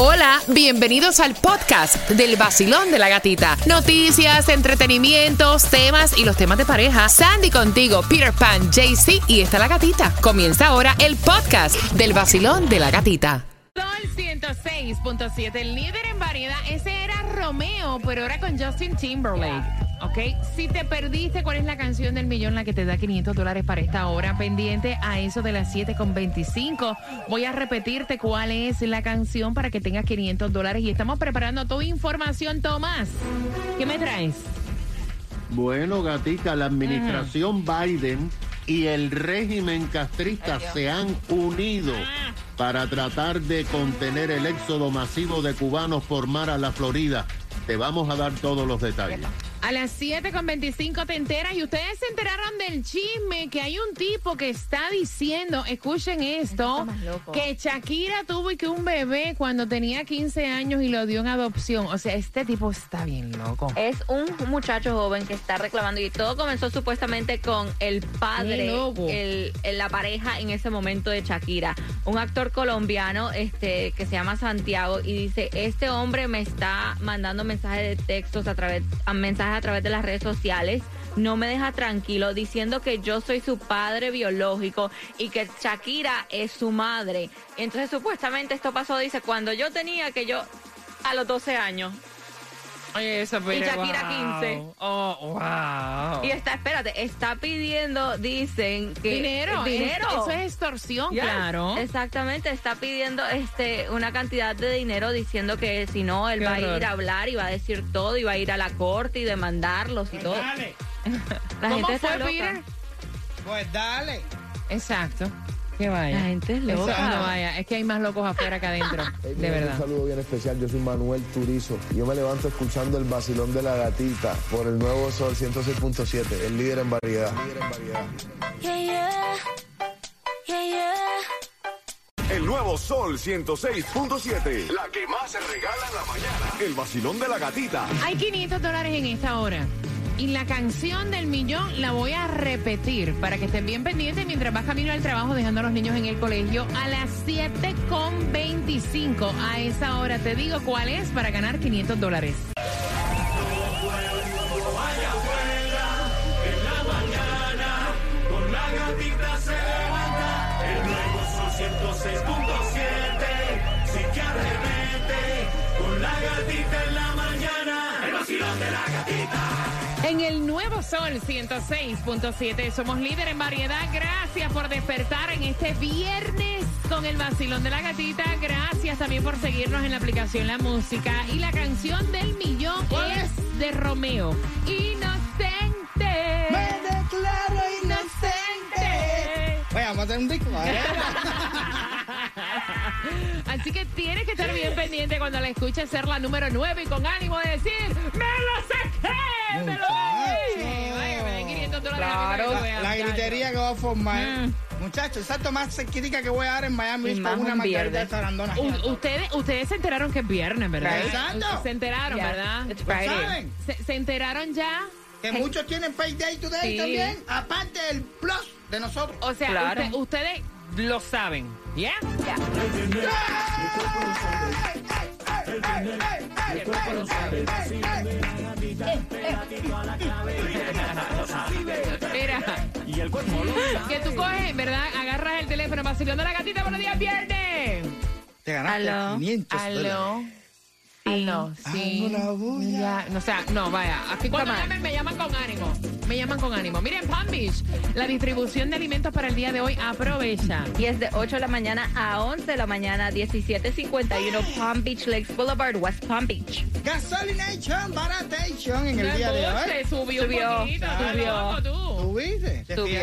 Hola, bienvenidos al podcast del vacilón de la gatita. Noticias, entretenimientos, temas y los temas de pareja. Sandy contigo, Peter Pan, JC y está la gatita. Comienza ahora el podcast del vacilón de la gatita. Sol 106.7, el líder en variedad. Ese era Romeo, pero ahora con Justin Timberlake. ¿Ok? Si te perdiste cuál es la canción del millón, la que te da 500 dólares para esta hora, pendiente a eso de las 7.25, voy a repetirte cuál es la canción para que tengas 500 dólares y estamos preparando tu información, Tomás. ¿Qué me traes? Bueno, gatica, la administración Biden y el régimen castrista se han unido ah. para tratar de contener el éxodo masivo de cubanos por mar a la Florida. Te vamos a dar todos los detalles. A las 7.25 te enteras y ustedes se enteraron del chisme que hay un tipo que está diciendo, escuchen esto, que Shakira tuvo y que un bebé cuando tenía 15 años y lo dio en adopción. O sea, este tipo está bien loco. Es un muchacho joven que está reclamando y todo comenzó supuestamente con el padre, el, la pareja en ese momento de Shakira, un actor colombiano este, que se llama Santiago y dice, este hombre me está mandando mensajes de textos a través, a mensajes a través de las redes sociales no me deja tranquilo diciendo que yo soy su padre biológico y que Shakira es su madre. Entonces supuestamente esto pasó, dice, cuando yo tenía que yo a los 12 años. Oye, eso Y Shakira 15. Oh, wow. Y está, espérate, está pidiendo, dicen que. Dinero. Dinero. eso es extorsión, claro. Exactamente, está pidiendo este una cantidad de dinero diciendo que si no, él va a ir a hablar y va a decir todo y va a ir a la corte y demandarlos y pues todo. Dale. La gente está loca. Pues dale. Exacto. Que vaya. La gente es loca. no vaya. Es que hay más locos afuera que adentro. de verdad. Un saludo bien especial. Yo soy Manuel Turizo. Yo me levanto escuchando el vacilón de la gatita por el nuevo Sol 106.7. El líder en variedad. líder en variedad. El nuevo Sol 106.7. La que más se regala en la mañana. El vacilón de la gatita. Hay 500 dólares en esta hora. Y la canción del millón la voy a repetir para que estén bien pendientes mientras vas camino al trabajo dejando a los niños en el colegio a las 7.25. A esa hora te digo cuál es para ganar 500 dólares. Nuevo Sol 106.7 somos líder en variedad. Gracias por despertar en este viernes con el vacilón de la gatita. Gracias también por seguirnos en la aplicación La Música. Y la canción del millón es de Romeo. Inocente. Me declaro inocente. Voy a matar un disco. Así que tienes que estar bien pendiente cuando la escuches ser la número 9 y con ánimo de decir, ¡me lo Claro, la, gritería que va a formar. Mm. Muchachos, exacto más crítica que voy a dar en Miami con una margarita de zarandona. ustedes, ustedes se enteraron que es viernes, ¿verdad? Exacto. Se enteraron, ¿verdad? ¿Saben? Se, enteraron ya. Que muchos tienen Payday Today también, aparte del plus de nosotros. O sea, ustedes lo saben, ¿ya? Yeah? Mira, y el cuerpo que tú coges, ¿verdad? Agarras el teléfono, vacilando la gatita, buenos días, viernes. Te ganaste Aló. 500 Aló. No, sí. Ya, no, o sea, no, vaya. Aquí cuando me llaman, me llaman con ánimo. Me llaman con ánimo. Miren, Palm Beach, la distribución de alimentos para el día de hoy aprovecha. Y es de 8 de la mañana a 11 de la mañana, 1751 Palm Beach Lakes Boulevard, West Palm Beach. Gasolination, baratation en el día de hoy. Subió, subió, subió. ¿Tú? ¿Tuviste? ¿Te subió.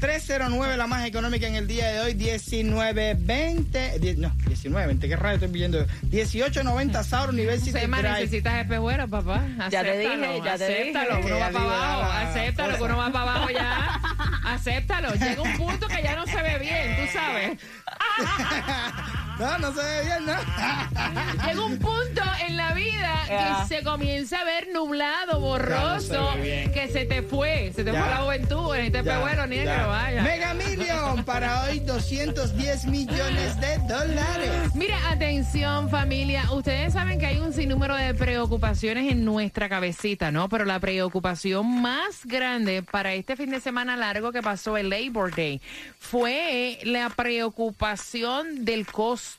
309 la más económica en el día de hoy, 1920, no, 1920, qué raro estoy viendo. 1890 South University Se necesitas espejuelo, papá. Acéptalo, ya te dije, ya te acéptalo, dije. uno va para abajo, acéptalo, que uno va para abajo ya. Acéptalo, llega un punto que ya no se ve bien, tú sabes. No, no se ve bien, ¿no? Llega un punto en la vida que se comienza a ver nublado, borroso, que se te fue, se te fue la juventud, en este bueno negro, vaya. Mega Million para hoy 210 millones de dólares. Mira, atención familia, ustedes saben que hay un sinnúmero de preocupaciones en nuestra cabecita, ¿no? Pero la preocupación más grande para este fin de semana largo que pasó el Labor Day fue la preocupación del costo.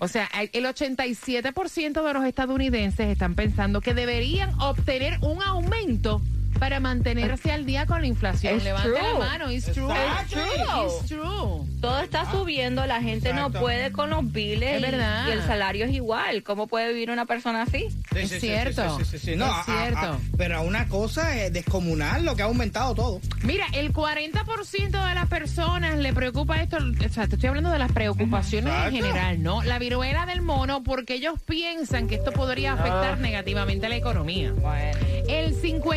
O sea, el 87% de los estadounidenses están pensando que deberían obtener un aumento para mantenerse al día con la inflación. Levanta la mano, it's true. It's true. Todo está subiendo, la gente no puede con los biles es verdad. Y, el salario es igual. ¿Cómo puede vivir una persona así? es cierto. es cierto. pero una cosa es descomunal lo que ha aumentado todo. Mira, el 40% de las personas le preocupa esto, o sea, te estoy hablando de las preocupaciones en general, ¿no? La viruela del mono, porque ellos piensan que esto podría afectar negativamente a la economía. El 55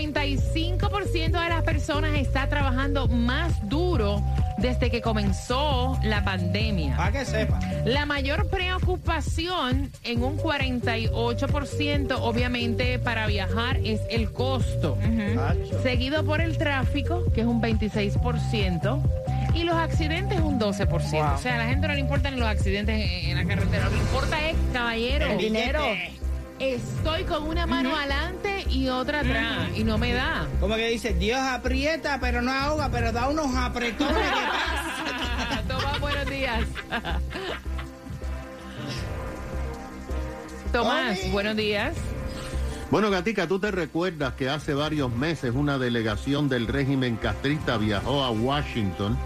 5% de las personas está trabajando más duro desde que comenzó la pandemia. Para que sepa. La mayor preocupación en un 48%, obviamente, para viajar es el costo. Seguido por el tráfico, que es un 26%. Y los accidentes un 12%. O sea, a la gente no le importan los accidentes en, la carretera. Lo que importa es, caballero, el dinero. Estoy con una mano adelante y otra atrás y no me da. Como que dice, Dios aprieta pero no ahoga, pero da unos apretones. Tomás, buenos días. Tomás, buenos días. Bueno, Gatica, tú te recuerdas que hace varios meses una delegación del régimen castrista viajó a Washington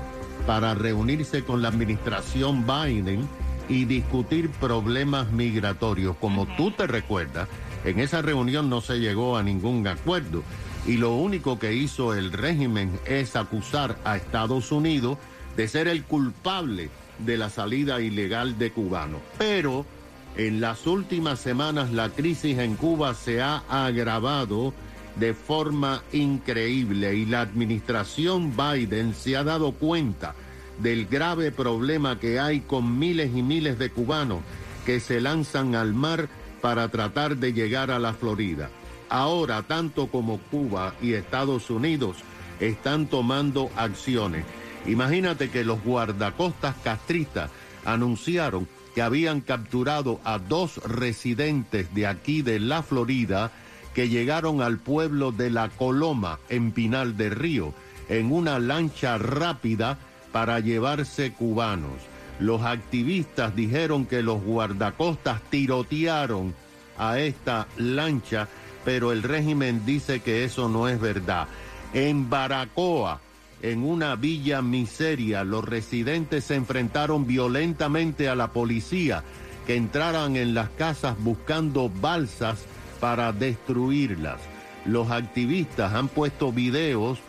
para reunirse con la administración Biden y discutir problemas migratorios. Como tú te recuerdas, en esa reunión no se llegó a ningún acuerdo y lo único que hizo el régimen es acusar a Estados Unidos de ser el culpable de la salida ilegal de cubanos. Pero en las últimas semanas la crisis en Cuba se ha agravado de forma increíble y la administración Biden se ha dado cuenta del grave problema que hay con miles y miles de cubanos que se lanzan al mar para tratar de llegar a la Florida. Ahora, tanto como Cuba y Estados Unidos están tomando acciones. Imagínate que los guardacostas castristas anunciaron que habían capturado a dos residentes de aquí de la Florida que llegaron al pueblo de La Coloma en Pinal del Río en una lancha rápida para llevarse cubanos. Los activistas dijeron que los guardacostas tirotearon a esta lancha, pero el régimen dice que eso no es verdad. En Baracoa, en una villa miseria, los residentes se enfrentaron violentamente a la policía que entraran en las casas buscando balsas para destruirlas. Los activistas han puesto videos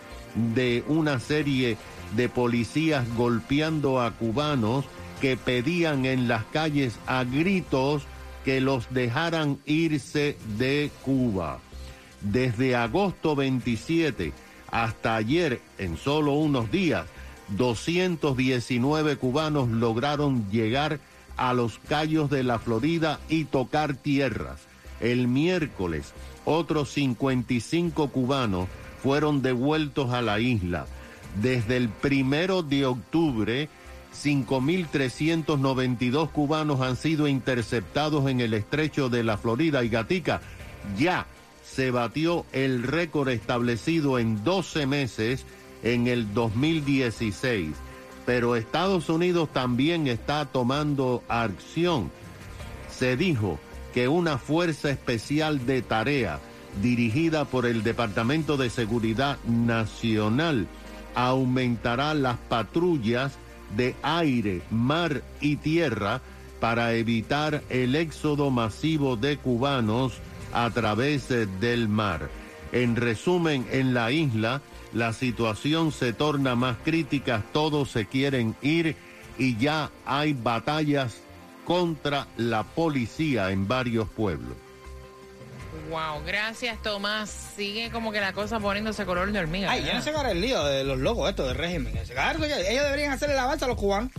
de una serie de policías golpeando a cubanos que pedían en las calles a gritos que los dejaran irse de Cuba. Desde agosto 27 hasta ayer, en solo unos días, 219 cubanos lograron llegar a los callos de la Florida y tocar tierras. El miércoles, otros 55 cubanos fueron devueltos a la isla. Desde el primero de octubre, 5.392 cubanos han sido interceptados en el estrecho de la Florida y Gatica. Ya se batió el récord establecido en 12 meses en el 2016. Pero Estados Unidos también está tomando acción. Se dijo que una fuerza especial de tarea dirigida por el Departamento de Seguridad Nacional aumentará las patrullas de aire, mar y tierra para evitar el éxodo masivo de cubanos a través del mar. En resumen, en la isla la situación se torna más crítica, todos se quieren ir y ya hay batallas contra la policía en varios pueblos. Wow, gracias Tomás. Sigue como que la cosa poniéndose color de hormiga. Ay, ya no se agarra el lío de los locos estos del régimen. Ellos deberían hacerle la avanza a los cubanos.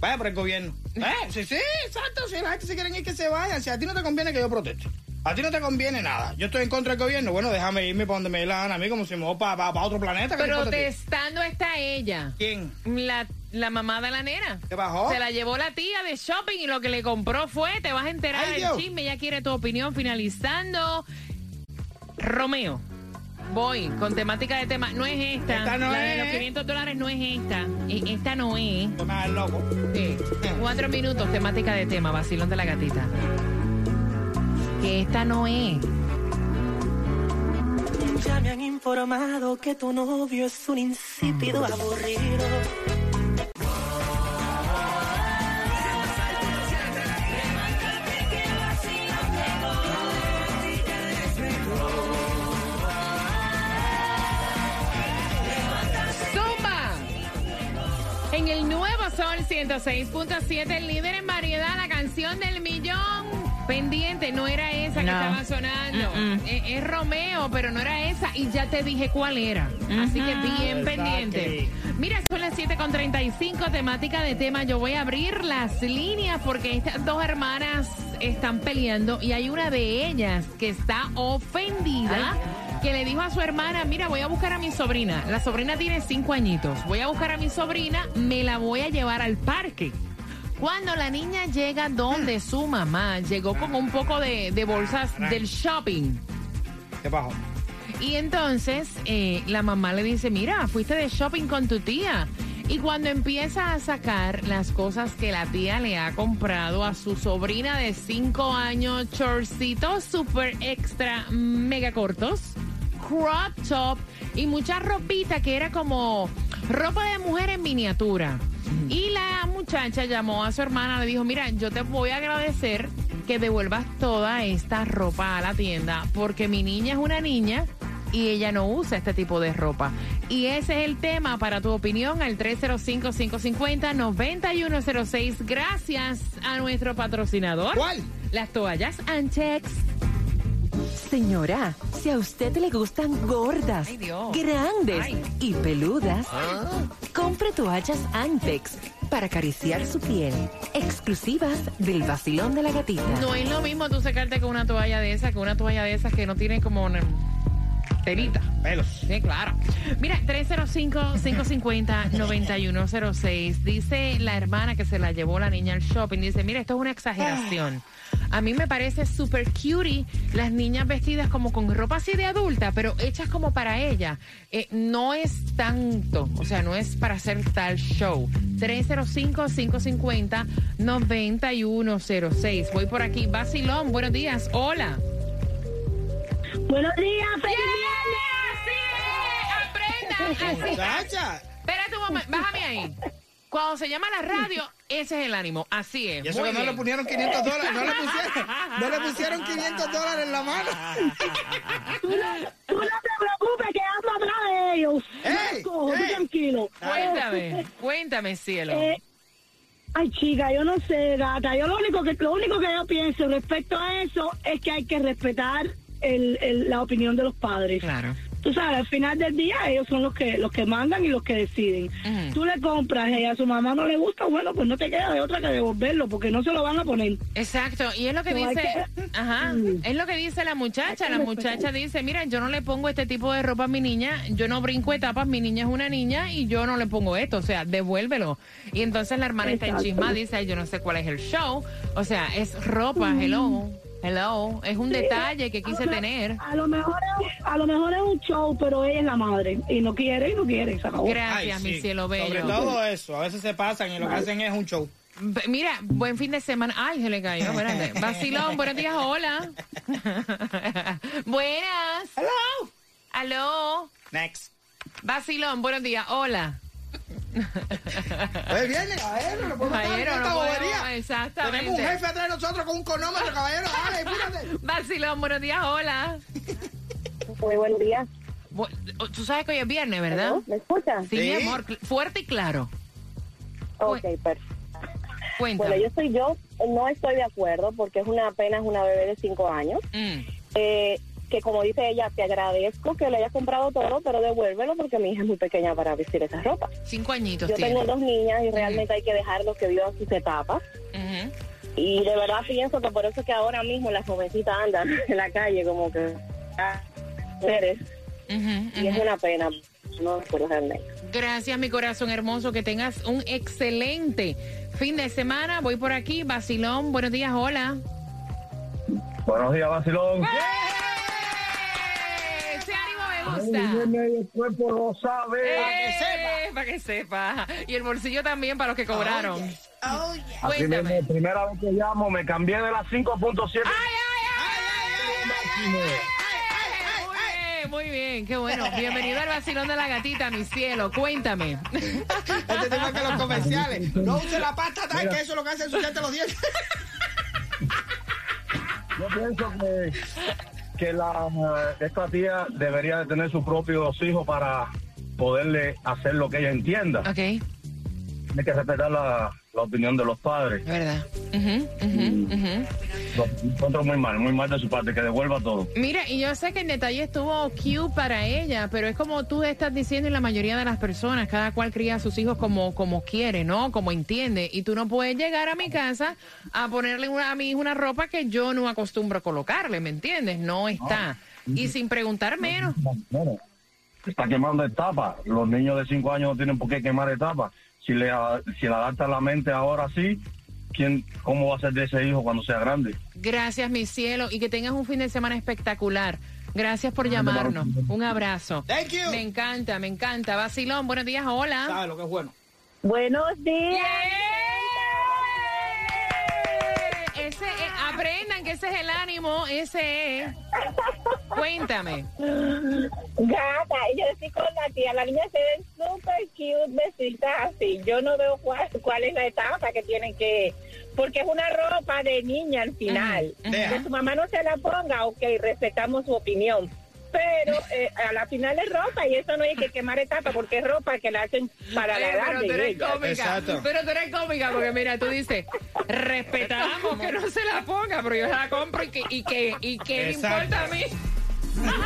Vaya por el gobierno. ¿Eh? Sí, sí, exacto. Si la gente se quiere ir, que se vayan. Si a ti no te conviene que yo proteste. A ti no te conviene nada. Yo estoy en contra del gobierno. Bueno, déjame irme para donde me dé la gana a mí, como si me voy para, otro planeta. Protestando está ella. ¿Quién? La, la mamá de la nena. ¿Qué bajó? Se la llevó la tía de shopping y lo que le compró fue, te vas a enterar del chisme. Ella quiere tu opinión finalizando. Romeo. Voy con temática de tema. No es esta. esta no la es. de los 500 dólares no es esta. E, esta no es. Toma el loco. Sí. Cuatro minutos, temática de tema. Vacilón de la gatita. Que esta no es. Ya me han informado que tu novio es un insípido aburrido. Sol 106.7, el líder en variedad, la canción del millón. Pendiente, no era esa que estaba sonando. Es, Romeo, pero no era esa. Y ya te dije cuál era. Así que bien pendiente. Mira, son las 7.35, temática de tema. Yo voy a abrir las líneas porque estas dos hermanas están peleando y hay una de ellas que está ofendida que le dijo a su hermana, mira, voy a buscar a mi sobrina. La sobrina tiene cinco añitos. Voy a buscar a mi sobrina, me la voy a llevar al parque. Cuando la niña llega donde su mamá, llegó con un poco de, bolsas del shopping. ¿Qué pasó? Y entonces eh, la mamá le dice, mira, fuiste de shopping con tu tía. Y cuando empieza a sacar las cosas que la tía le ha comprado a su sobrina de cinco años, chorcitos super extra mega cortos, crop top y mucha ropita que era como ropa de mujer en miniatura. Y la muchacha llamó a su hermana, le dijo, mira, yo te voy a agradecer que devuelvas toda esta ropa a la tienda porque mi niña es una niña y ella no usa este tipo de ropa. Y ese es el tema para tu opinión al 305-550-9106. Gracias a nuestro patrocinador. ¿Cuál? Las toallas Anchex. Señora, si a usted le gustan gordas, grandes y peludas, compre toallas Antex para acariciar su piel. Exclusivas del vacilón de la gatita. No es lo mismo tú secarte con una toalla de esas que una toalla de esas que no tiene como telita. Pelos. Sí, claro. Mira, 305-550-9106. Dice la hermana que se la llevó la niña al shopping. Dice, mira, esto es una exageración. A mí me parece súper cutie las niñas vestidas como con ropa así de adulta, pero hechas como para ella. Eh, no es tanto, o sea, no es para hacer tal show. 305-550-9106. Voy por aquí. Basilón, buenos días. Hola. Buenos días, feliz Aprenda. Así. Espérate un momento, bájame ahí. Cuando se llama la radio, ese es el ánimo. Así es. Y eso que no le pusieron 500 dólares. No le pusieron, no le pusieron 500 dólares en la mano. Tú no, tú no te preocupes que ando atrás de ellos. ¡Ey! Cojo, tú tranquilo. Cuéntame, cuéntame, cielo. Eh, ay, chica, yo no sé, gata. Yo lo único que lo único que yo pienso respecto a eso es que hay que respetar el, el, la opinión de los padres. Claro tú sabes, al final del día ellos son los que los que mandan y los que deciden. Tú le compras y a su mamá no le gusta, bueno, pues no te queda de otra que devolverlo porque no se lo van a poner. Exacto, y es lo que dice, ajá, es lo que dice la muchacha, la muchacha dice, mira, yo no le pongo este tipo de ropa a mi niña, yo no brinco etapas, mi niña es una niña y yo no le pongo esto, o sea, devuélvelo. Y entonces la hermana está en chisma, dice, yo no sé cuál es el show, o sea, es ropa, hello. Hello, es un detalle que quise tener. A lo mejor es, a lo mejor es un show, pero ella es la madre y no quiere y no quiere. Gracias, mi cielo bello. Sobre todo eso, a veces se pasan y lo que hacen es un show. Mira, buen fin de semana. Ay, se le cayó. Espérate. Vacilón, buenos días, hola. Buenas. Hello. Aló. Next. Vacilón, buenos días, hola. Pues viene, caballero, no podemos caballero, esta no bobería. Exactamente. Tenemos un jefe atrás de nosotros con un cronómetro, caballero. Dale, púrate. Vacilón, buenos días, hola. Muy buen día. Tú sabes que hoy es viernes, ¿verdad? ¿Me escuchas? Sí, mi amor, fuerte y claro. Ok, perfecto. Cuéntame. Bueno, yo soy yo, no estoy de acuerdo porque es una apenas una bebé de cinco años. Mm. Eh, que como dice ella, te agradezco que le hayas comprado todo, pero devuélvelo porque mi hija es muy pequeña para vestir esa ropa. Cinco añitos Yo tiene. tengo dos niñas y realmente hay que dejarlos que vivan sus etapas. Y de verdad pienso que por eso es que ahora mismo las jovencitas andan en la calle como que ah. Ujú, Y es una pena, no pero realmente. Gracias, mi corazón hermoso. Que tengas un excelente fin de semana. Voy por aquí, Basilón. Buenos días, hola. Buenos días, Basilón. Ánimo me gusta. el cuerpo lo sabe. Eh, Para que sepa. Y el bolsillo también para los que cobraron. Así Cuéntame. mismo, primera vez que llamo, me cambié de las 5.7. Muy bien, muy bien, qué bueno. Bienvenido al vacilón de la gatita, mi cielo. Cuéntame. Este tema que los comerciales. No use la pasta tal, que eso es lo que hace ensuciarte los dientes. Yo pienso que, que la, esta tía debería de tener sus propios hijos para poderle hacer lo que ella entienda. Ok, Tiene que respetar la, la opinión de los padres. verdad. Ujú, ujú, ujú. Lo encuentro muy mal, muy mal de su parte, que devuelva todo. Mira, y yo sé que el detalle estuvo cute para ella, pero es como tú estás diciendo y la mayoría de las personas, cada cual cría a sus hijos como, como quiere, ¿no? Como entiende. Y tú no puedes llegar a mi casa a ponerle una, a mi hijo una ropa que yo no acostumbro a colocarle, ¿me entiendes? No está. Y sin preguntar menos. Bueno, está quemando etapas. Los niños de 5 años no tienen por qué quemar etapas. Si le, si le adapta la mente ahora sí, ¿quién, ¿cómo va a ser de ese hijo cuando sea grande? Gracias, mi cielo, y que tengas un fin de semana espectacular. Gracias por llamarnos. Un abrazo. Thank you. Me encanta, me encanta. Vacilón, buenos días, hola. ¿Sabes lo que es bueno? Buenos días. Ese que ese es el ánimo, ese es. Cuéntame. Gata, yo estoy con la tía, la niña se ven súper cute vestidas así. Yo no veo cuál, cuál es la etapa que tienen que... Porque es una ropa de niña al final. Que su mamá no se la ponga, ok, respetamos su opinión. Pero eh, a la final es ropa y eso no hay que quemar etapa porque es ropa que la hacen para la edad pero tú de eres ella. cómica. Exacto. Pero tú eres cómica porque mira, tú dices, respetamos que no se la ponga, pero yo la compro y que, y que, y que me importa a mí.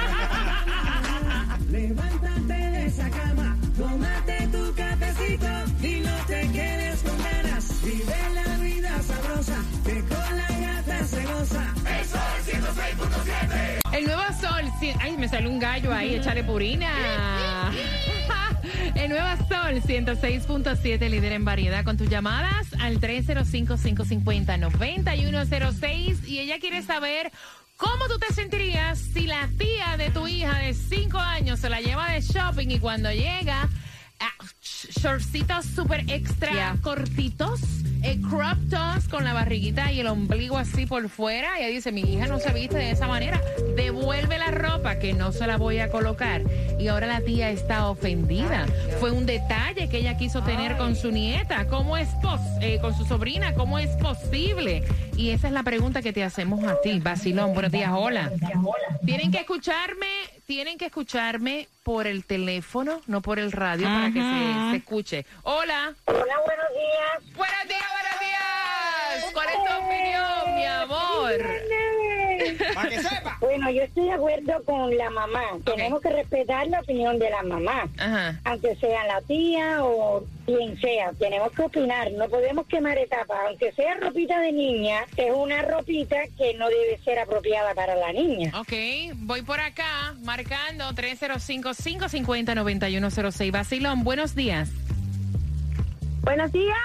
El nuevo sol, ay, me salió un gallo ahí, échale purina. El nuevo sol 106.7, líder en variedad, con tus llamadas al 305-550-9106. Y ella quiere saber cómo tú te sentirías si la tía de tu hija de 5 años se la lleva de shopping y cuando llega, ah, sh- shortcitos súper extra Yeah. cortitos, eh, crop tops con la barriguita y el ombligo así por fuera. Ella dice, mi hija no se viste de esa manera. Devuelve la ropa que no se la voy a colocar. Y ahora la tía está ofendida. Fue un detalle que ella quiso tener con su nieta. ¿Cómo es pos eh, con su sobrina? ¿Cómo es posible? Y esa es la pregunta que te hacemos a ti, Basilón. Buenos días, hola. Tienen que escucharme, tienen que escucharme por el teléfono, no por el radio, para que se, se escuche. Hola. Hola, buenos días. Buenos días, buenos días. ¿Cuál es tu opinión, mi amor? Para que sepa. Bueno, yo estoy de acuerdo con la mamá. Tenemos que respetar la opinión de la mamá. Ajá. Aunque sea la tía o quien sea, tenemos que opinar. No podemos quemar etapas. Aunque sea ropita de niña, es una ropita que no debe ser apropiada para la niña. Ok, voy por acá, marcando 305-550-9106. Basilón, buenos días. Buenos días.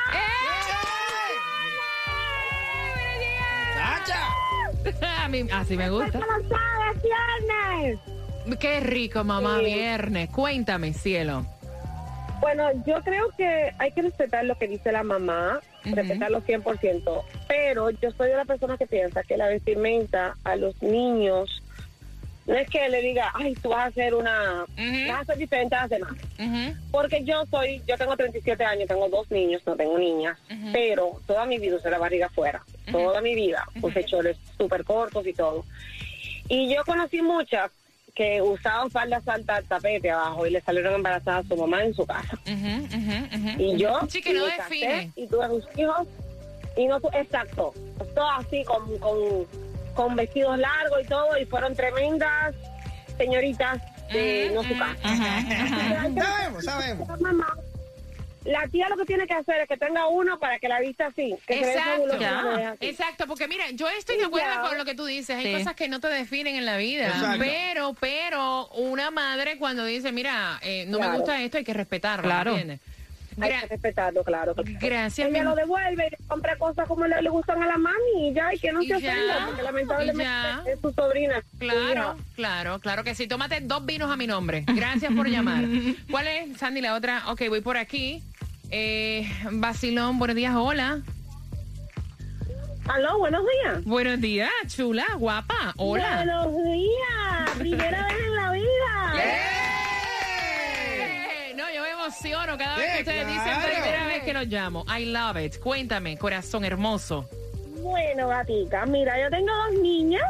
¡Chacha! A mí, así me gusta. ¿Cómo sabes, viernes? Qué rico, mamá, Sí. viernes. Cuéntame, cielo. Bueno, yo creo que hay que respetar lo que dice la mamá, respetarlo 100%, pero yo soy de la persona que piensa que la vestimenta a los niños no es que le diga, ay, tú vas a hacer una, vas a ser diferente a las demás. Porque yo soy, yo tengo 37 años, tengo dos niños, no tengo niñas, pero toda mi vida usé la barriga afuera, toda mi vida usé chores súper cortos y todo. Y yo conocí muchas que usaban faldas altas tapete abajo y le salieron embarazadas a su mamá en su casa. Y yo Sí, que no me casé y tuve mis hijos y no exacto, todo así con, con con vestidos largos y todo, y fueron tremendas señoritas de no su casa. Sabemos, sabemos. Mamá, la tía lo que tiene que hacer es que tenga uno para que la vista así. Que se vea Exacto, exacto, porque mira, yo estoy de acuerdo con lo que tú dices, hay Sí. cosas que no te definen en la vida, Exacto. pero, pero una madre cuando dice, mira, eh, no me gusta esto, hay que respetarlo, Claro. ¿entiendes? Hay que respetarlo, claro. Gracias, Ella mi- lo devuelve, y compra cosas como le, le gustan a la mami y ya, y que no Y se ofenda, porque lamentablemente es su sobrina. Claro, claro, claro que sí. Tómate dos vinos a mi nombre. Gracias por llamar. ¿Cuál es, Sandy, la otra? Ok, voy por aquí. Eh, Basilón, buenos días, hola. Aló, buenos días. Buenos días, chula, guapa, hola. Buenos días. Primera vez en la vida. Me emociono cada vez Sí, que ustedes dicen claro. primera vez que los llamo. I love it. Cuéntame, corazón hermoso. Bueno, gatita, mira, yo tengo dos niñas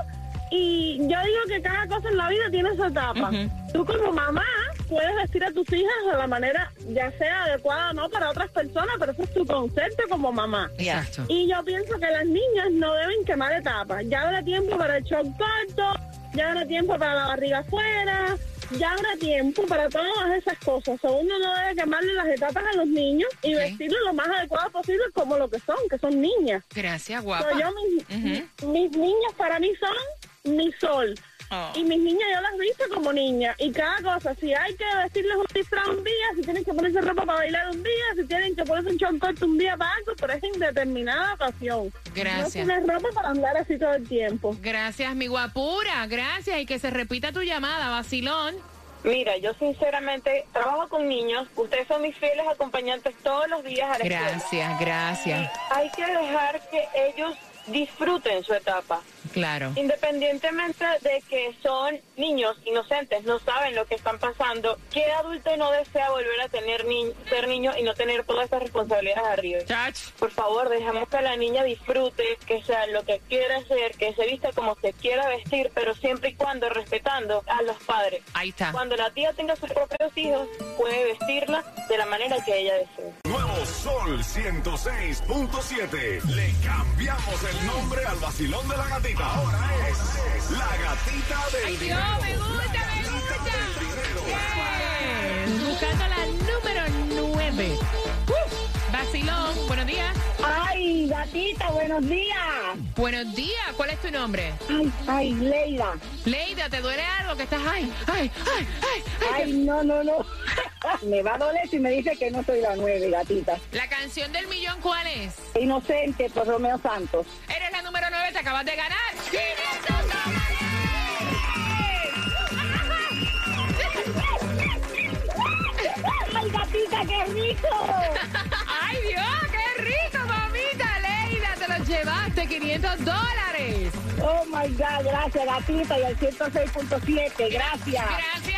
y yo digo que cada cosa en la vida tiene su etapa. Tú como mamá puedes vestir a tus hijas de la manera ya sea adecuada o no para otras personas, pero eso es tu concepto como mamá. Exacto. Y yo pienso que las niñas no deben quemar etapas. Ya habrá tiempo para el short corto, ya habrá tiempo para la barriga afuera, ya habrá tiempo para todas esas cosas. O uno no debe quemarle las etapas a los niños y Ok. vestirlos lo más adecuado posible como lo que son, que son niñas. Gracias, guapa. yo, mis, mis niñas para mí son mi sol. Oh. Y mis niñas yo las visto como niñas. Y cada cosa, si hay que vestirles un disfraz un día, si tienen que ponerse ropa para bailar un día, si tienen que ponerse un short corto un día para algo, pero es en determinada ocasión. Gracias. No tienes ropa para andar así todo el tiempo. Gracias, mi guapura. Gracias. Y que se repita tu llamada, Basilón. Mira, yo sinceramente trabajo con niños. Ustedes son mis fieles acompañantes todos los días a la escuela. Gracias, gracias. Hay que dejar que ellos disfruten su etapa. Claro. Independientemente de que son niños inocentes, no saben lo que están pasando, ¿qué adulto no desea volver a tener ni ser niño y no tener todas esas responsabilidades arriba? Chach. Por favor, dejemos que la niña disfrute, que sea lo que quiera hacer, que se vista como se quiera vestir, pero siempre y cuando respetando a los padres. Ahí está. Cuando la tía tenga sus propios hijos, puede vestirla de la manera que ella desee. Nuevo Sol 106.7. Le cambiamos el nombre al vacilón de la gatita. Ahora es la gatita del Ay, Dios, me gusta, me gusta. Yes. Buscando la número 9. Basilón, buenos días. Ay, gatita, buenos días. Buenos días. ¿Cuál es tu nombre? Ay, ay, Leida. Leida, ¿te duele algo que estás ay, ay, ay, ay, ay? Ay, no, no, no. Me va a doler si me dice que no soy la nueve, gatita. La canción del millón, ¿cuál es? Inocente por Romeo Santos. Eres la número 9, te acabas de ganar. ¡500 Ay, gatita, qué rico. ¡Ay, Dios! ¡Qué rico, mamita! Leida, te los llevaste, 500 dólares. Oh, my God, gracias, gatita, y al 106.7, gracias. Gracias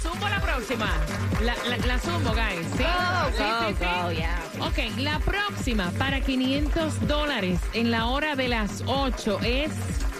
zumbo la próxima. La, la, la zumbo, guys. ¿Sí? Go, Sí, go, sí, sí. go, yeah. Ok, la próxima para 500 dólares en la hora de las 8 es